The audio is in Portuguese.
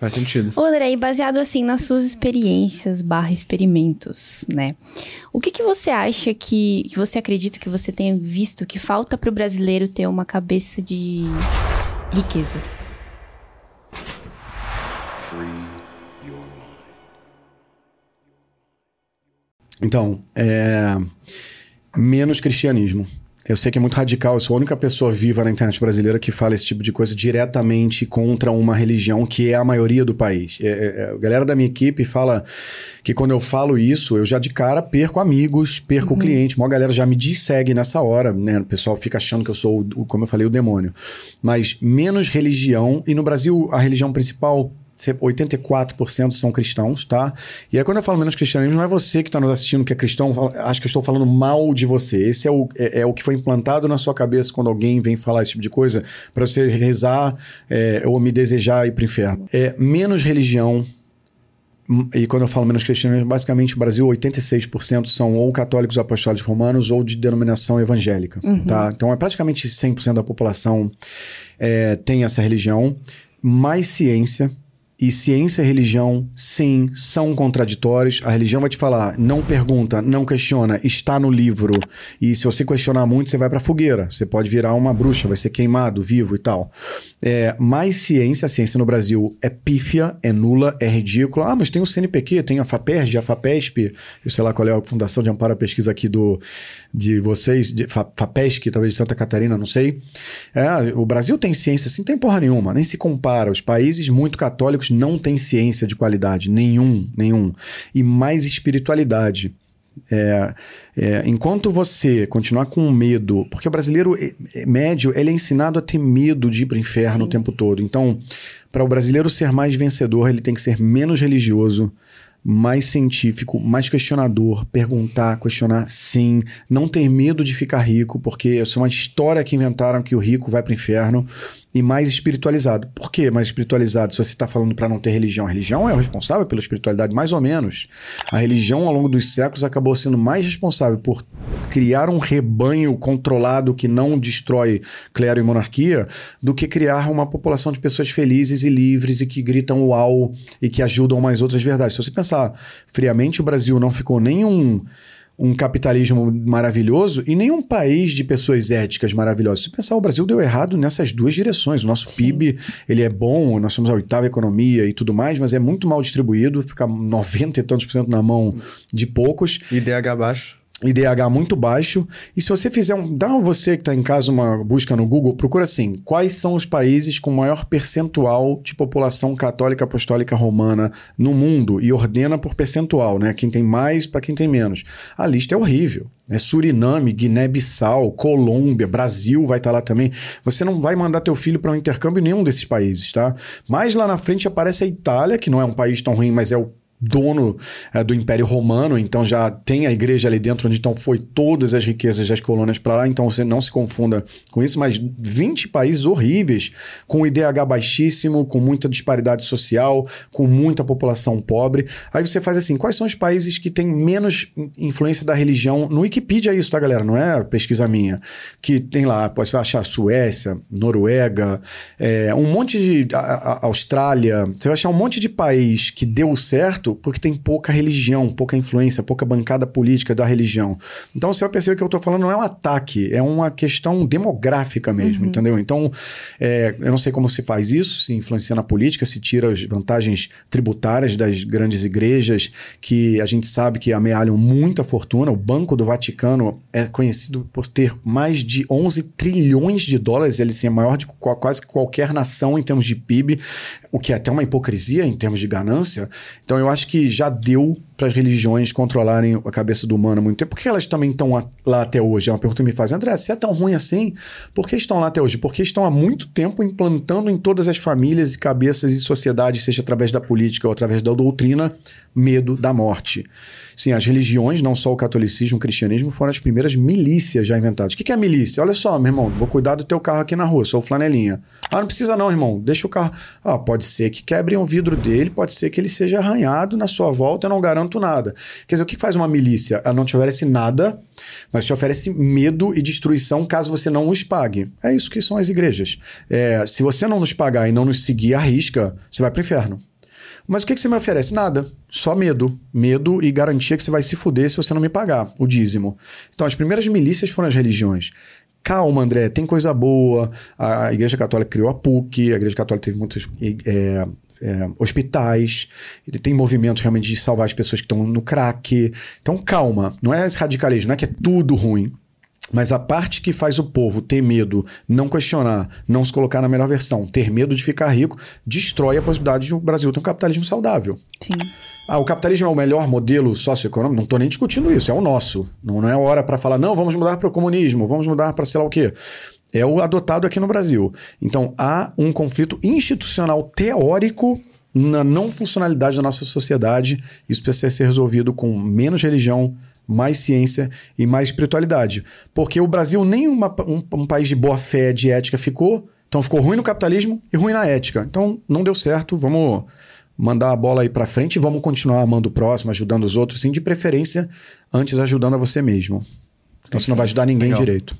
Faz sentido. Ô, André, e baseado assim nas suas experiências barra experimentos, né? O que, que você acha que, que você acredita que você tenha visto que falta para o brasileiro ter uma cabeça de riqueza? Então, é... menos cristianismo. Eu sei que é muito radical, eu sou a única pessoa viva na internet brasileira que fala esse tipo de coisa diretamente contra uma religião que é a maioria do país. É, é, é a galera da minha equipe fala que quando eu falo isso, eu já de cara perco amigos, perco uhum. cliente. Uma galera já me diz segue nessa hora, né? O pessoal fica achando que eu sou, como eu falei, o demônio. Mas menos religião, e no Brasil a religião principal 84% são cristãos, tá? E aí, quando eu falo menos cristianismo, não é você que está nos assistindo que é cristão, acho que eu estou falando mal de você. Esse é o, é, é, o que foi implantado na sua cabeça quando alguém vem falar esse tipo de coisa, para você rezar é, ou me desejar ir para o inferno. É menos religião. E quando eu falo menos cristianismo, basicamente o Brasil, 86% são ou católicos apostólicos romanos ou de denominação evangélica, uhum. tá? Então é praticamente 100% da população é, tem essa religião. Mais ciência, e ciência e religião, sim, são contraditórios. A religião vai te falar, não pergunta, não questiona, está no livro. E se você questionar muito, você vai para fogueira. Você pode virar uma bruxa, vai ser queimado, vivo e tal. É, mais ciência, a ciência no Brasil é pífia, é nula, é ridícula. Ah, mas tem o CNPq, tem a FAPERJ, a FAPESP, eu sei lá qual é a Fundação de Amparo à Pesquisa aqui do, de vocês, de FAPESC, talvez de Santa Catarina, não sei. É, o Brasil tem ciência, assim, tem porra nenhuma, nem se compara. Os países muito católicos não tem ciência de qualidade, nenhum, nenhum. E mais espiritualidade. É, é, enquanto você continuar com medo, porque o brasileiro é, é médio ele é ensinado a ter medo de ir para o inferno Sim. o tempo todo. Então, para o brasileiro ser mais vencedor, ele tem que ser menos religioso, mais científico, mais questionador, perguntar, questionar sim, não ter medo de ficar rico, porque essa é uma história que inventaram que o rico vai para o inferno e mais espiritualizado. Por que mais espiritualizado? Se você está falando para não ter religião, a religião é o responsável pela espiritualidade, mais ou menos. A religião, ao longo dos séculos, acabou sendo mais responsável por criar um rebanho controlado que não destrói clero e monarquia, do que criar uma população de pessoas felizes e livres e que gritam uau e que ajudam mais outras verdades. Se você pensar friamente, o Brasil não ficou nenhum um capitalismo maravilhoso e nenhum país de pessoas éticas maravilhosas. Se pensar, o Brasil deu errado nessas duas direções. O nosso Sim. PIB, ele é bom, nós somos a oitava economia e tudo mais, mas é muito mal distribuído, fica 90 e tantos por cento na mão de poucos. IDH baixo. IDH muito baixo. E se você fizer um. Dá você que está em casa uma busca no Google, procura assim: quais são os países com maior percentual de população católica apostólica romana no mundo? E ordena por percentual, né? Quem tem mais para quem tem menos. A lista é horrível. É Suriname, Guiné-Bissau, Colômbia, Brasil vai estar tá lá também. Você não vai mandar teu filho para um intercâmbio em nenhum desses países, tá? Mais lá na frente aparece a Itália, que não é um país tão ruim, mas é o dono é, do Império Romano, então já tem a igreja ali dentro, onde então foi todas as riquezas das colônias para lá, então você não se confunda com isso, mas 20 países horríveis, com IDH baixíssimo, com muita disparidade social, com muita população pobre. Aí você faz assim, quais são os países que têm menos influência da religião? No Wikipedia é isso, tá, galera? Não é pesquisa minha. Que tem lá, pode achar Suécia, Noruega, é, um monte de... A, a, Austrália, você vai achar um monte de país que deu certo porque tem pouca religião, pouca influência, pouca bancada política da religião. Então você vai perceber que eu estou falando não é um ataque, é uma questão demográfica mesmo, uhum. entendeu? Então, é, eu não sei como se faz isso, se influencia na política, se tira as vantagens tributárias das grandes igrejas, que a gente sabe que amealham muita fortuna. O Banco do Vaticano é conhecido por ter mais de 11 trilhões de dólares, ele sim, é maior de quase qualquer nação em termos de PIB, o que é até uma hipocrisia em termos de ganância. Então eu acho acho que já deu para as religiões controlarem a cabeça do humano há muito tempo. Por que elas também estão lá até hoje? É uma pergunta que me faz. André, se é tão ruim assim, por que estão lá até hoje? Porque estão há muito tempo implantando em todas as famílias e cabeças e sociedades, seja através da política ou através da doutrina, medo da morte. Sim, as religiões, não só o catolicismo, o cristianismo, foram as primeiras milícias já inventadas. O que é milícia? Olha só, meu irmão, vou cuidar do teu carro aqui na rua, sou flanelinha. Ah, não precisa não, irmão, deixa o carro. Ah, pode ser que quebrem o vidro dele, pode ser que ele seja arranhado na sua volta, eu não garanto nada. Quer dizer, o que faz uma milícia? Ela não te oferece nada, mas te oferece medo e destruição caso você não os pague. É isso que são as igrejas. É, se você não nos pagar e não nos seguir à risca, você vai para o inferno. Mas o que, que você me oferece? Nada. Só medo. Medo e garantia que você vai se fuder se você não me pagar o dízimo. Então, as primeiras milícias foram as religiões. Calma, André, tem coisa boa. A Igreja Católica criou a PUC, a Igreja Católica teve muitos é, é, hospitais, tem movimentos realmente de salvar as pessoas que estão no crack. Então, calma, não é esse radicalismo, não é que é tudo ruim. Mas a parte que faz o povo ter medo, não questionar, não se colocar na melhor versão, ter medo de ficar rico, destrói a possibilidade de o Brasil ter um capitalismo saudável. Sim. Ah, o capitalismo é o melhor modelo socioeconômico? Não estou nem discutindo isso, é o nosso. Não, não é hora para falar, não, vamos mudar para o comunismo, vamos mudar para sei lá o quê. É o adotado aqui no Brasil. Então há um conflito institucional teórico na não funcionalidade da nossa sociedade. Isso precisa ser resolvido com menos religião, mais ciência e mais espiritualidade. Porque o Brasil nem uma, um, um país de boa fé, de ética ficou. Então ficou ruim no capitalismo e ruim na ética. Então não deu certo, vamos mandar a bola aí para frente e vamos continuar amando o próximo, ajudando os outros, sim, de preferência, antes ajudando a você mesmo. Então você não vai ajudar ninguém Legal. direito.